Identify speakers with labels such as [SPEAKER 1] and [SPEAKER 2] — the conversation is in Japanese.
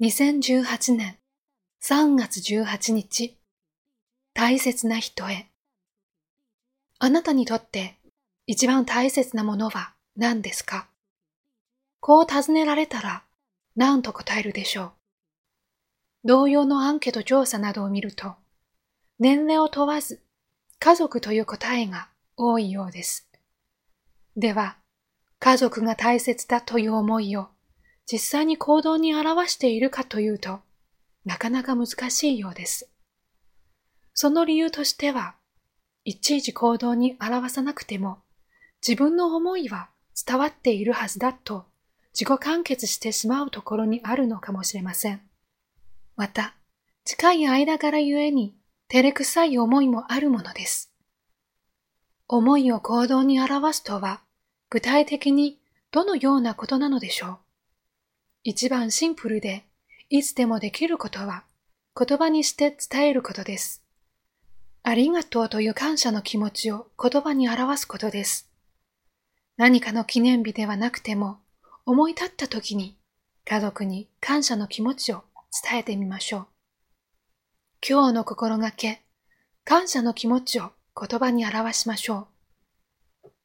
[SPEAKER 1] 2018年3月18日大切な人へ。あなたにとって一番大切なものは何ですか？こう尋ねられたら何と答えるでしょう？同様のアンケート調査などを見ると年齢を問わず家族という答えが多いようです。では、家族が大切だという思いを実際に行動に表しているかというと、なかなか難しいようです。その理由としては、いちいち行動に表さなくても、自分の思いは伝わっているはずだと自己完結してしまうところにあるのかもしれません。また、近い間柄ゆえに照れくさい思いもあるものです。思いを行動に表すとは、具体的にどのようなことなのでしょう？一番シンプルで、いつでもできることは、言葉にして伝えることです。ありがとうという感謝の気持ちを言葉に表すことです。何かの記念日ではなくても、思い立った時に家族に感謝の気持ちを伝えてみましょう。今日の心がけ、感謝の気持ちを言葉に表しましょう。